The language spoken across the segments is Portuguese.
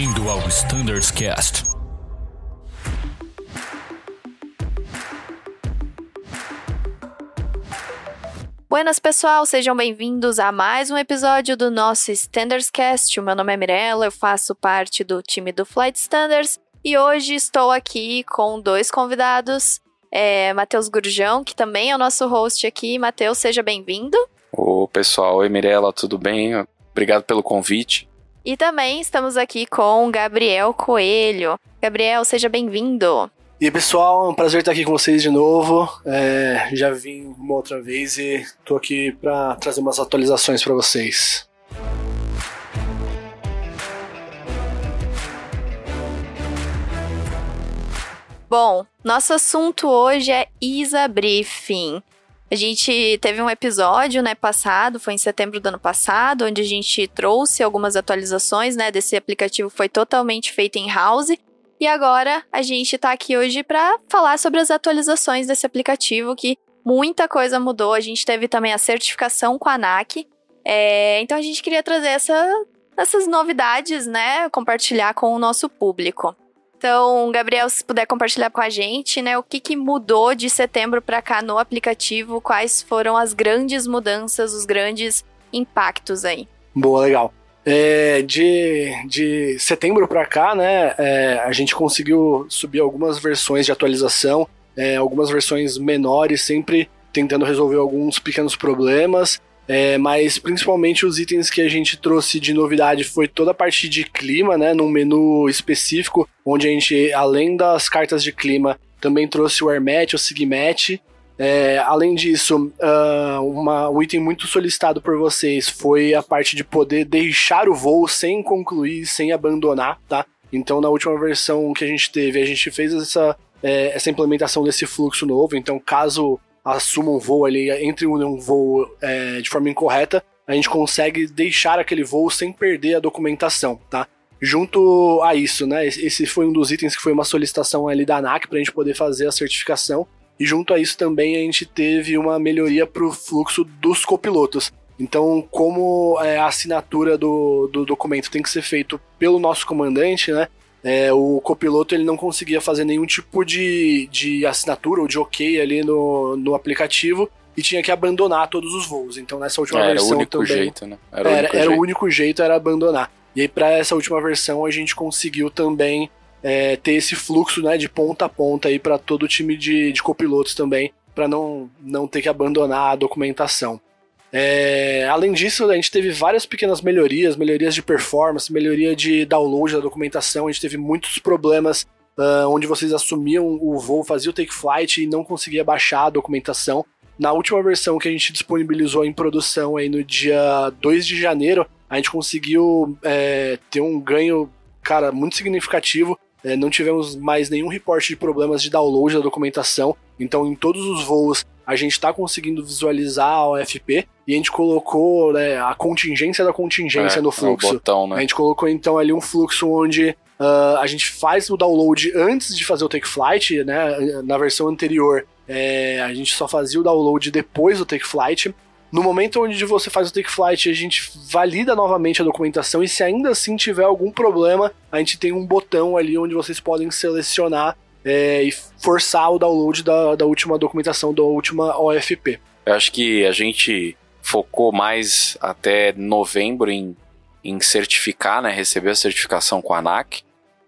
Bem-vindo ao Standards Cast. Buenas pessoal, sejam bem-vindos a mais um episódio do nosso Standards Cast. O meu nome é Mirella, eu faço parte do time do Flight Standards e hoje estou aqui com dois convidados, é, Matheus Gurjão, que também é o nosso host aqui. Matheus, seja bem-vindo. Ô pessoal, oi Mirella, tudo bem? Obrigado pelo convite. E também estamos aqui com Gabriel Coelho. Gabriel, seja bem-vindo. E aí, pessoal, é um prazer estar aqui com vocês de novo. É, já vim uma outra vez e estou aqui para trazer umas atualizações para vocês. Bom, nosso assunto hoje é ISA Briefing. A gente teve um episódio, né, passado, foi em setembro do ano passado, onde a gente trouxe algumas atualizações, né, desse aplicativo foi totalmente feito em house. E agora a gente tá aqui hoje para falar sobre as atualizações desse aplicativo, que muita coisa mudou. A gente teve também a certificação com a ANAC. É, então a gente queria trazer essa, essas novidades, né, compartilhar com o nosso público. Então, Gabriel, se puder compartilhar com a gente, né, o que, que mudou de setembro para cá no aplicativo, quais foram as grandes mudanças, os grandes impactos aí. Boa, legal. É, de, de setembro para cá, né, é, a gente conseguiu subir algumas versões de atualização, é, algumas versões menores, sempre tentando resolver alguns pequenos problemas. É, mas principalmente os itens que a gente trouxe de novidade foi toda a parte de clima, né? Num menu específico, onde a gente, além das cartas de clima, também trouxe o AirMatch, o SIGMATch. É, além disso, uh, uma, um item muito solicitado por vocês foi a parte de poder deixar o voo sem concluir, sem abandonar, tá? Então, na última versão que a gente teve, a gente fez essa, é, essa implementação desse fluxo novo. Então, caso assuma um voo ali, entre um voo é, de forma incorreta, a gente consegue deixar aquele voo sem perder a documentação, tá? Junto a isso, né? Esse foi um dos itens que foi uma solicitação ali da ANAC para a gente poder fazer a certificação. E junto a isso também a gente teve uma melhoria para o fluxo dos copilotos. Então, como é, a assinatura do, do documento tem que ser feito pelo nosso comandante, né? É, o copiloto ele não conseguia fazer nenhum tipo de, de assinatura ou de ok ali no, no aplicativo e tinha que abandonar todos os voos. Então nessa última versão era o único também jeito, né? Era, o único, era jeito. o único jeito era abandonar. E aí para essa última versão a gente conseguiu também é, ter esse fluxo né, de ponta a ponta aí para todo o time de, de copilotos também, para não, não ter que abandonar a documentação. É, além disso, a gente teve várias pequenas melhorias, melhorias de performance, melhoria de download da documentação. A gente teve muitos problemas uh, onde vocês assumiam o voo, faziam o take flight e não conseguia baixar a documentação. Na última versão que a gente disponibilizou em produção aí no dia 2 de janeiro, a gente conseguiu é, ter um ganho, cara, muito significativo. É, não tivemos mais nenhum reporte de problemas de download da documentação. Então, em todos os voos, a gente está conseguindo visualizar a OFP e a gente colocou né, a contingência da contingência é, no fluxo. Botão, né? A gente colocou então ali um fluxo onde uh, a gente faz o download antes de fazer o take flight, né? Na versão anterior, é, a gente só fazia o download depois do take flight. No momento onde você faz o take flight, a gente valida novamente a documentação e se ainda assim tiver algum problema, a gente tem um botão ali onde vocês podem selecionar é, e forçar o download da, da última documentação, da última OFP. Eu acho que a gente focou mais até novembro em, em certificar, né, receber a certificação com a ANAC.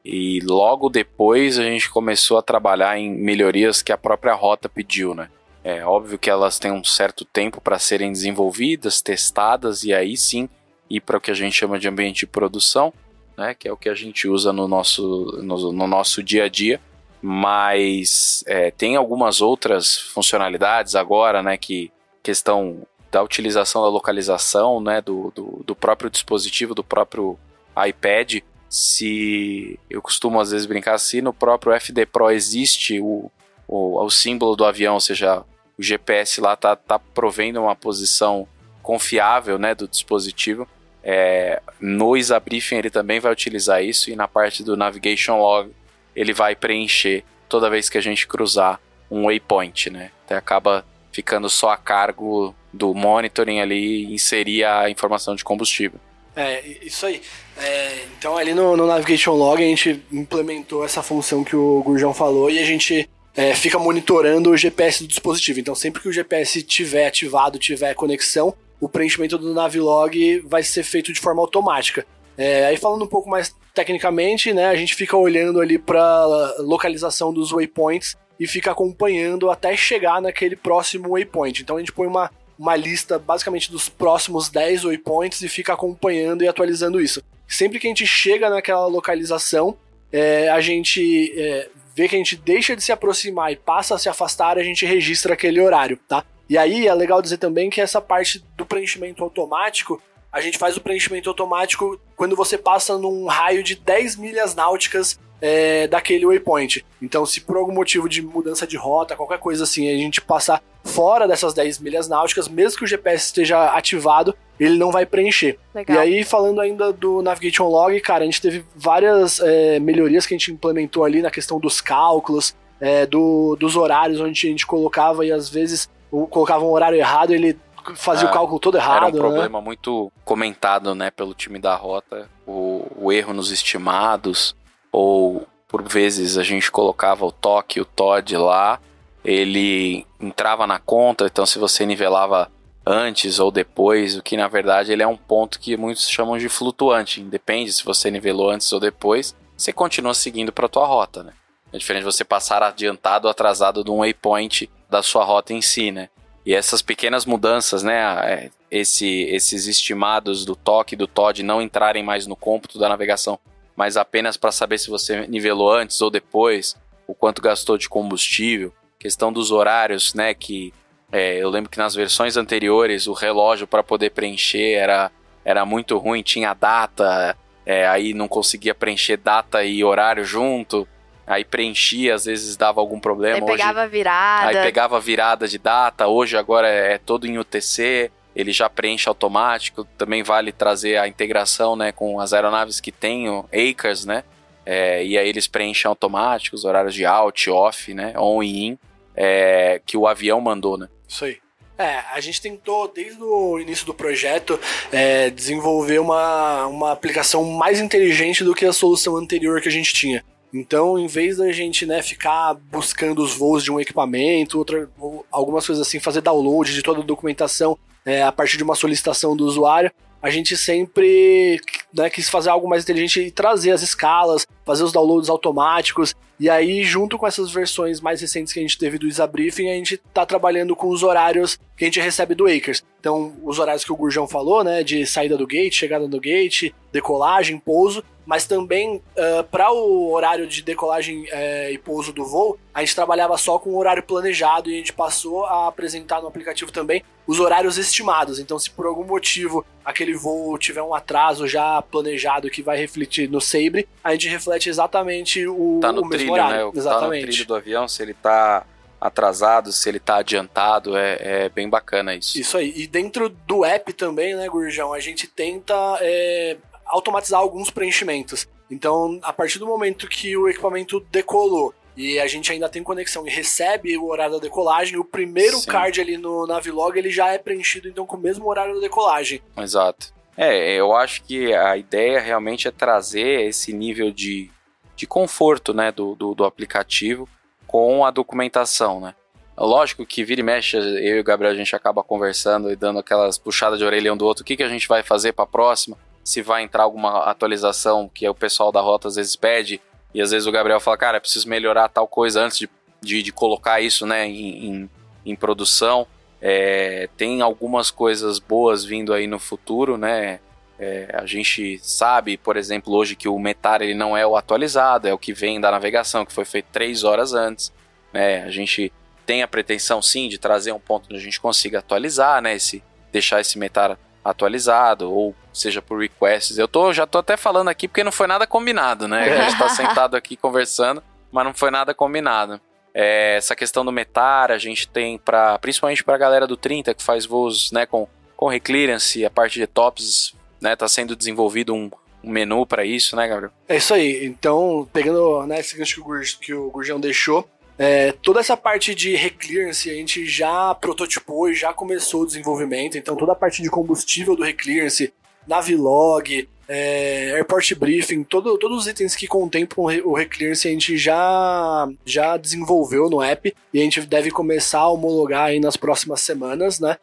E logo depois a gente começou a trabalhar em melhorias que a própria rota pediu, né? É óbvio que elas têm um certo tempo para serem desenvolvidas, testadas e aí sim ir para o que a gente chama de ambiente de produção, né? Que é o que a gente usa no nosso, no, no nosso dia a dia. Mas é, tem algumas outras funcionalidades agora, né? Que questão da utilização da localização né, do, do, do, próprio dispositivo, do próprio iPad. Se eu costumo às vezes brincar assim, no próprio FD Pro existe o, o, o símbolo do avião, ou seja, o GPS lá tá, tá provendo uma posição confiável né, do dispositivo. É, no Isabriefing ele também vai utilizar isso e na parte do Navigation Log ele vai preencher toda vez que a gente cruzar um waypoint, né? Até acaba ficando só a cargo do monitoring ali inserir a informação de combustível. É, isso aí. É, então ali no, no, Navigation Log a gente implementou essa função que o Gurjão falou e a gente é, fica monitorando o GPS do dispositivo. Então sempre que o GPS tiver ativado, tiver conexão, o preenchimento do Navilog vai ser feito de forma automática. É, aí falando um pouco mais tecnicamente, né, a gente fica olhando ali para localização dos waypoints e fica acompanhando até chegar naquele próximo waypoint. Então a gente põe uma, uma lista basicamente dos próximos 10 waypoints e fica acompanhando e atualizando isso. Sempre que a gente chega naquela localização, é, a gente é, vê que a gente deixa de se aproximar e passa a se afastar, a gente registra aquele horário, tá? E aí é legal dizer também que essa parte do preenchimento automático a gente faz o preenchimento automático quando você passa num raio de 10 milhas náuticas é, daquele waypoint. Então, se por algum motivo de mudança de rota, qualquer coisa assim, a gente passar fora dessas 10 milhas náuticas, mesmo que o GPS esteja ativado, ele não vai preencher. Legal. E aí, falando ainda do Navigation Log, cara, a gente teve várias é, melhorias que a gente implementou ali na questão dos cálculos, é, do, dos horários onde a gente colocava e às vezes colocava um horário errado, ele fazia é, o cálculo todo errado. Era um né? problema muito comentado, né, pelo time da rota, o, o, erro nos estimados, ou por vezes a gente colocava o toque, o Todd lá, ele entrava na conta, então se você nivelava antes ou depois, o que na verdade ele é um ponto que muitos chamam de flutuante, independe se você nivelou antes ou depois, você continua seguindo para tua rota, né? É diferente você passar adiantado ou atrasado de um waypoint da sua rota em si, né? E essas pequenas mudanças, né, é, esse, esses estimados do toque do TOD não entrarem mais no cômputo da navegação, mas apenas para saber se você nivelou antes ou depois, o quanto gastou de combustível, questão dos horários, né, que é, eu lembro que nas versões anteriores o relógio para poder preencher era, era muito ruim, tinha data, é, aí não conseguia preencher data e horário junto. Aí preenchia, às vezes dava algum problema. Aí pegava Hoje, virada. Aí pegava virada de data. Hoje agora é, é todo em UTC. Ele já preenche automático. Também vale trazer a integração né, com as aeronaves que têm o ACRS, né? É, e aí eles preenchem automático os horários de out, off, né? On e in. É, que o avião mandou, né? Isso aí. É, a gente tentou, desde o início do projeto, é, desenvolver uma, uma aplicação mais inteligente do que a solução anterior que a gente tinha. Então, em vez da gente né, ficar buscando os voos de um equipamento, outra, algumas coisas assim, fazer download de toda a documentação é, a partir de uma solicitação do usuário, a gente sempre né, quis fazer algo mais inteligente e trazer as escalas, fazer os downloads automáticos. E aí, junto com essas versões mais recentes que a gente teve do Isa Briefing, a gente está trabalhando com os horários que a gente recebe do Acres. Então, os horários que o Gurjão falou, né, de saída do gate, chegada do gate, decolagem, pouso, mas também uh, para o horário de decolagem uh, e pouso do voo, a gente trabalhava só com o horário planejado e a gente passou a apresentar no aplicativo também os horários estimados. Então, se por algum motivo aquele voo tiver um atraso já planejado que vai refletir no Sabre, a gente reflete exatamente o, tá no o mesmo trilho, horário. Né? Exatamente. Tá no trilho do avião, se ele tá atrasado, se ele tá adiantado, é, é, bem bacana isso. Isso aí. E dentro do app também, né, Gurjão, a gente tenta é, automatizar alguns preenchimentos. Então, a partir do momento que o equipamento decolou e a gente ainda tem conexão e recebe o horário da decolagem, o primeiro Sim. card ali no Navilog ele já é preenchido então com o mesmo horário da decolagem. Exato. É, eu acho que a ideia realmente é trazer esse nível de, de conforto né, do, do, do aplicativo com a documentação, né? Lógico que vira e mexe, eu e o Gabriel a gente acaba conversando e dando aquelas puxadas de orelha um do outro. O que, que a gente vai fazer para a próxima? Se vai entrar alguma atualização que o pessoal da rota às vezes pede e às vezes o Gabriel fala, cara, preciso melhorar tal coisa antes de, de, de colocar isso né, em, em, em produção. É, tem algumas coisas boas vindo aí no futuro, né? É, a gente sabe, por exemplo, hoje que o Metar ele não é o atualizado, é o que vem da navegação, que foi feito três horas antes. Né? A gente tem a pretensão sim de trazer um ponto onde a gente consiga atualizar, né? Esse, deixar esse Metar atualizado, ou seja por requests. Eu tô, já tô até falando aqui porque não foi nada combinado, né? A gente tá sentado aqui conversando, mas não foi nada combinado. É, essa questão do metar, a gente tem para principalmente para a galera do 30 que faz voos, né, com com reclearance, a parte de tops, né, tá sendo desenvolvido um, um menu para isso, né, Gabriel? É isso aí. Então, pegando né, esse gancho que o, Gurjão deixou, é, toda essa parte de reclearance a gente já prototipou e já começou o desenvolvimento, então toda a parte de combustível do reclearance Navilog, é, Airport Briefing, todo, todos os itens que contemplam o Reclearance a gente já, já desenvolveu no app e a gente deve começar a homologar aí nas próximas semanas, né?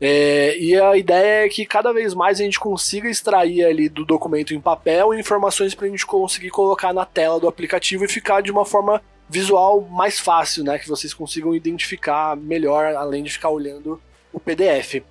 É, e a ideia é que cada vez mais a gente consiga extrair ali do documento em papel informações para a gente conseguir colocar na tela do aplicativo e ficar de uma forma visual mais fácil, né? Que vocês consigam identificar melhor, além de ficar olhando o PDF.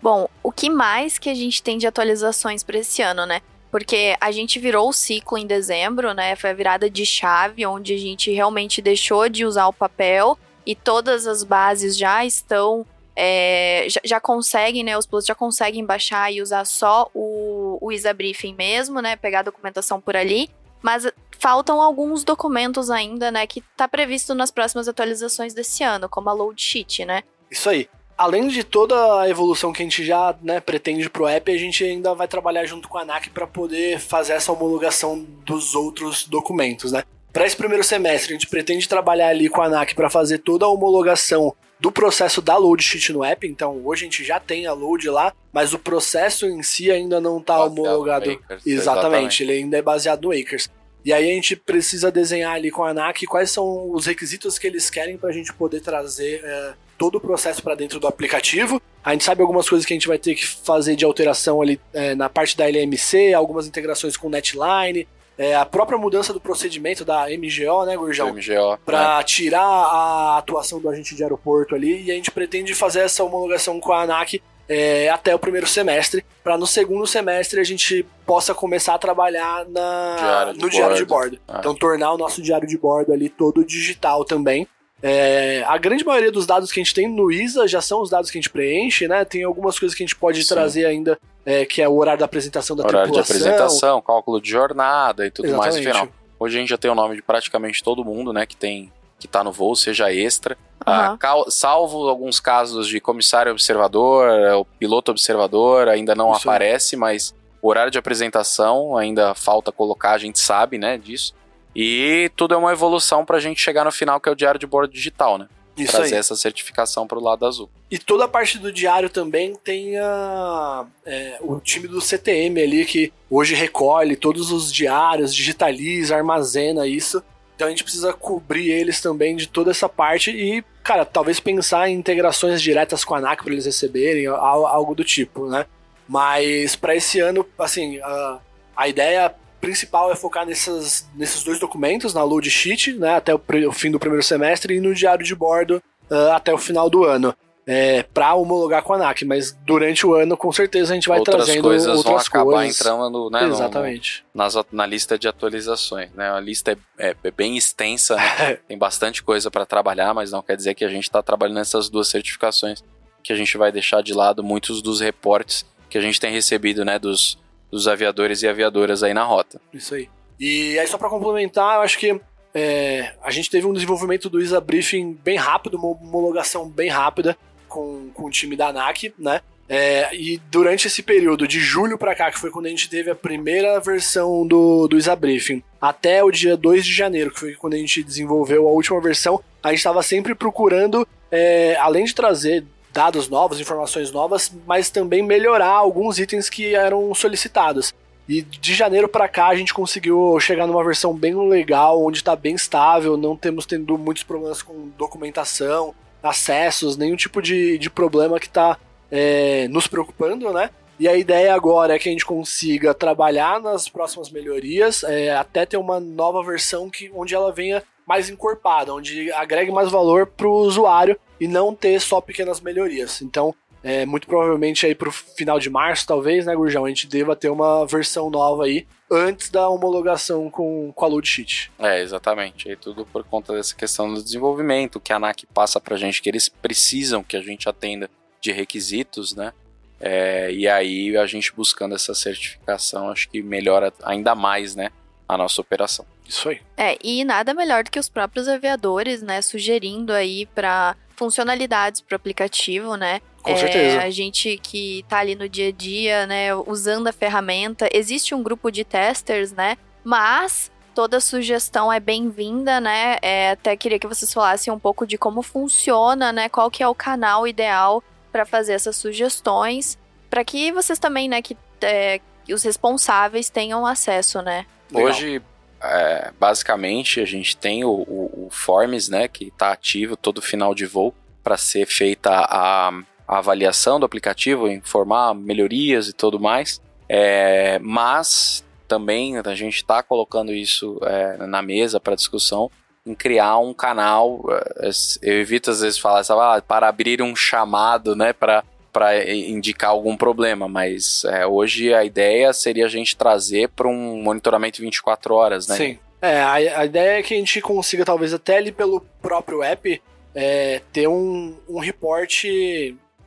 Bom, o que mais que a gente tem de atualizações para esse ano, né? Porque a gente virou o ciclo em dezembro, né? Foi a virada de chave, onde a gente realmente deixou de usar o papel e todas as bases já estão. É, já, já, conseguem, né? Os pilotos já conseguem baixar e usar só o, o ISA Briefing mesmo, né? Pegar a documentação por ali. Mas faltam alguns documentos ainda, né? Que tá previsto nas próximas atualizações desse ano, como a load sheet, né? Isso aí além de toda a evolução que a gente já né, pretende pro app, a gente ainda vai trabalhar junto com a ANAC para poder fazer essa homologação dos outros documentos, né? Para esse primeiro semestre, a gente pretende trabalhar ali com a ANAC para fazer toda a homologação do processo da load sheet no app. Então, hoje a gente já tem a load lá, mas o processo em si ainda não está homologado. Acres, exatamente, exatamente, ele ainda é baseado no Acres. E aí a gente precisa desenhar ali com a ANAC quais são os requisitos que eles querem para a gente poder trazer é, todo o processo para dentro do aplicativo. A gente sabe algumas coisas que a gente vai ter que fazer de alteração ali é, na parte da LMC, algumas integrações com Netline, é, a própria mudança do procedimento da MGO, né, Gurjão? MGO. Para né? tirar a atuação do agente de aeroporto ali, e a gente pretende fazer essa homologação com a ANAC é, até o primeiro semestre, para no segundo semestre a gente possa começar a trabalhar na, diário no bordo. diário de bordo. Ah. Então tornar o nosso diário de bordo ali todo digital também. É, a grande maioria dos dados que a gente tem no ISA já são os dados que a gente preenche, né? Tem algumas coisas que a gente pode Sim. trazer ainda, é, que é o horário da apresentação da horário tripulação. Horário de apresentação, cálculo de jornada e tudo Exatamente. mais. Afinal, hoje a gente já tem o nome de praticamente todo mundo, né? Que tem que tá no voo, seja extra. Uhum. Ah, salvo alguns casos de comissário observador, o piloto observador ainda não Isso aparece, mas o horário de apresentação ainda falta colocar, a gente sabe, né, disso. E tudo é uma evolução para a gente chegar no final, que é o diário de bordo digital, né? Isso Trazer aí. essa certificação para o lado azul. E toda a parte do diário também tem a, é, o time do CTM ali, que hoje recolhe todos os diários, digitaliza, armazena isso. Então a gente precisa cobrir eles também de toda essa parte e, cara, talvez pensar em integrações diretas com a ANAC para eles receberem, algo do tipo, né? Mas para esse ano, assim, a, a ideia principal é focar nesses, nesses dois documentos, na load sheet, né, até o, o fim do primeiro semestre, e no diário de bordo uh, até o final do ano. É, para homologar com a ANAC, mas durante o ano com certeza a gente vai outras trazendo coisas outras vão acabar coisas. entrando né, Exatamente. No, nas, na lista de atualizações. Né? A lista é, é, é bem extensa, né? tem bastante coisa para trabalhar, mas não quer dizer que a gente está trabalhando nessas duas certificações que a gente vai deixar de lado muitos dos reportes que a gente tem recebido né, dos, dos aviadores e aviadoras aí na rota. Isso aí. E aí, só para complementar, eu acho que é, a gente teve um desenvolvimento do ISA Briefing bem rápido, uma homologação bem rápida com, com o time da ANAC, né? É, e durante esse período, de julho para cá, que foi quando a gente teve a primeira versão do, do ISA Briefing, até o dia 2 de janeiro, que foi quando a gente desenvolveu a última versão, a gente estava sempre procurando, é, além de trazer dados novos, informações novas, mas também melhorar alguns itens que eram solicitados. E de janeiro para cá a gente conseguiu chegar numa versão bem legal, onde está bem estável, não temos tendo muitos problemas com documentação, acessos, nenhum tipo de, de problema que está é, nos preocupando, né? E a ideia agora é que a gente consiga trabalhar nas próximas melhorias, é, até ter uma nova versão que, onde ela venha mais encorpada, onde agregue mais valor para o usuário e não ter só pequenas melhorias. Então, é, muito provavelmente aí pro final de março, talvez, né, Gurjão, a gente deva ter uma versão nova aí antes da homologação com, com a load sheet. É, exatamente. E tudo por conta dessa questão do desenvolvimento, que a ANAC passa pra gente, que eles precisam que a gente atenda de requisitos, né? É, e aí a gente buscando essa certificação, acho que melhora ainda mais, né, a nossa operação. Isso aí. É, e nada melhor do que os próprios aviadores, né, sugerindo aí para funcionalidades para o aplicativo, né? Com é, certeza. A gente que tá ali no dia a dia, né, usando a ferramenta. Existe um grupo de testers, né? Mas toda sugestão é bem-vinda, né? É, até queria que vocês falassem um pouco de como funciona, né? Qual que é o canal ideal para fazer essas sugestões, para que vocês também, né, que é, os responsáveis tenham acesso, né? Legal. Hoje, é, basicamente, a gente tem o, o, o Forms, né, que está ativo todo final de voo para ser feita a, a, avaliação do aplicativo, informar melhorias e tudo mais. É, mas também a gente está colocando isso é, na mesa para discussão em criar um canal. É, eu evito às vezes falar ah, para abrir um chamado, né, para para indicar algum problema, mas é, hoje a ideia seria a gente trazer para um monitoramento 24 horas, né? Sim. É, a, a, ideia é que a gente consiga, talvez até ali pelo próprio app, é, ter um, um report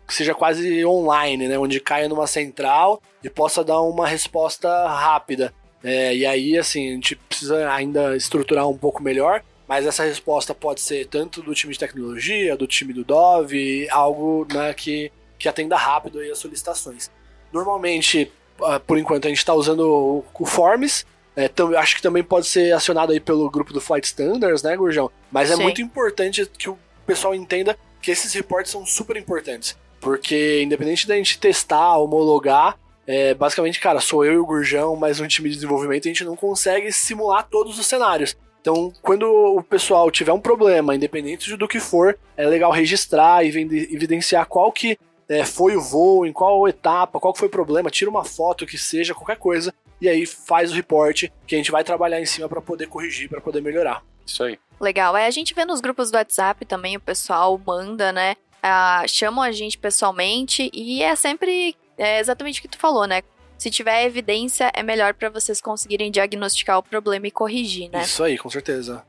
que seja quase online, né? Onde caia numa central e possa dar uma resposta rápida. É, e aí, assim, a gente precisa ainda estruturar um pouco melhor, mas essa resposta pode ser tanto do time de tecnologia, do time do Dove, algo né, que que atenda rápido aí as solicitações. Normalmente, ah, por enquanto, a gente está usando o Forms. É, acho que também pode ser acionado aí pelo grupo do Flight Standards, né, Gurjão? Mas é Sim. muito importante que o pessoal entenda que esses reportes são super importantes. Porque, independente da gente testar, homologar, é, basicamente, cara, sou eu e o Gurjão, mais um time de desenvolvimento, a gente não consegue simular todos os cenários. Então, quando o pessoal tiver um problema, independente do que for, é legal registrar e evidenciar qual que é, foi o voo, em qual etapa, qual foi o problema, tira uma foto que seja, qualquer coisa, e aí faz o reporte que a gente vai trabalhar em cima para poder corrigir, para poder melhorar. Isso aí. Legal. É, a gente vê nos grupos do WhatsApp também, o pessoal manda, né? Ah, chamam a gente pessoalmente e é sempre é exatamente o que tu falou, né? Se tiver evidência, é melhor para vocês conseguirem diagnosticar o problema e corrigir, né? Isso aí, com certeza.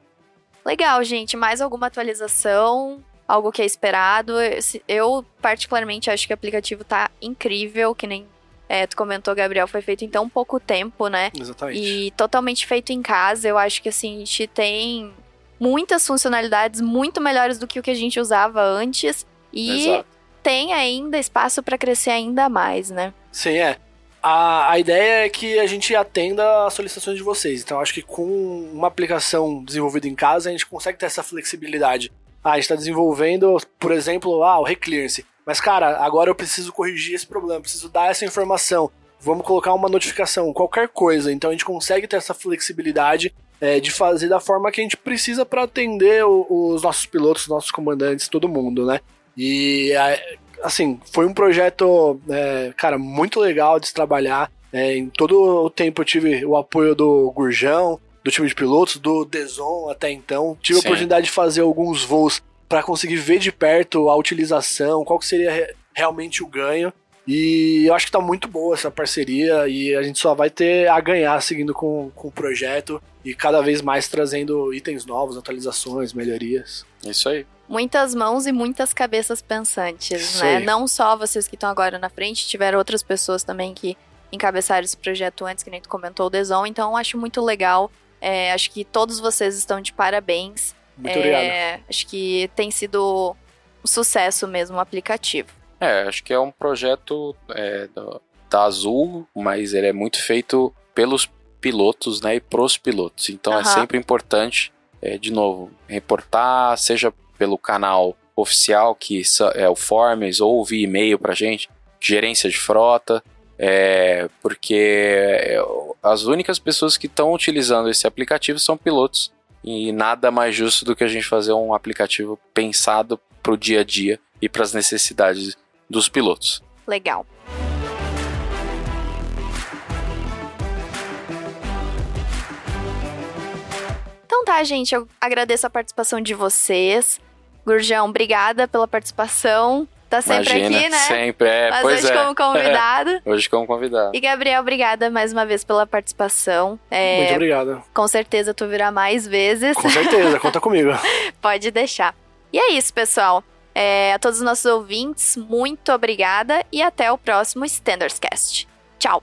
Legal, gente. Mais alguma atualização? algo que é esperado. Eu, particularmente, acho que o aplicativo tá incrível, que nem é, tu comentou, Gabriel, foi feito em tão pouco tempo, né? Exatamente. E totalmente feito em casa. Eu acho que assim, a gente tem muitas funcionalidades muito melhores do que o que a gente usava antes. E Exato. tem ainda espaço para crescer ainda mais, né? Sim, é. A, a ideia é que a gente atenda as solicitações de vocês. Então, acho que com uma aplicação desenvolvida em casa, a gente consegue ter essa flexibilidade ah, a gente está desenvolvendo, por exemplo, ah, o reclearance. Mas, cara, agora eu preciso corrigir esse problema, preciso dar essa informação. Vamos colocar uma notificação, qualquer coisa. Então a gente consegue ter essa flexibilidade é, de fazer da forma que a gente precisa para atender o, os nossos pilotos, os nossos comandantes, todo mundo, né? E, assim, foi um projeto, é, cara, muito legal de se trabalhar. É, em todo o tempo eu tive o apoio do Gurjão, do time de pilotos, do Deson até então. Tive Sim. a oportunidade de fazer alguns voos para conseguir ver de perto a utilização, qual que seria re realmente o ganho. E eu acho que tá muito boa essa parceria e a gente só vai ter a ganhar seguindo com, com o projeto e cada vez mais trazendo itens novos, atualizações, melhorias. Isso aí. Muitas mãos e muitas cabeças pensantes, Isso né? Não só vocês que estão agora na frente, tiveram outras pessoas também que encabeçaram esse projeto antes, que nem tu comentou, o Deson, então acho muito legal é, acho que todos vocês estão de parabéns. Muito é, obrigado. Acho que tem sido um sucesso mesmo o aplicativo. É, acho que é um projeto é, da Azul, mas ele é muito feito pelos pilotos, né, e pros pilotos. Então uhum. é sempre importante, é, de novo, reportar, seja pelo canal oficial, que é o Forms, ou via e-mail pra gente, gerência de frota, é, porque é, as únicas pessoas que estão utilizando esse aplicativo são pilotos. E nada mais justo do que a gente fazer um aplicativo pensado para o dia a dia e para as necessidades dos pilotos. Legal. Então tá, gente, eu agradeço a participação de vocês. Gurjão, obrigada pela participação. Tá sempre Imagina, aqui, né? Sempre, é. Mas pois hoje é. como convidado. É, hoje como convidado. E Gabriel, obrigada mais uma vez pela participação. É, Muito obrigado. Com certeza tu virá mais vezes. Com certeza, conta comigo. Pode deixar. E é isso, pessoal. É, a todos os nossos ouvintes, muito obrigada e até o próximo Standards Cast. Tchau!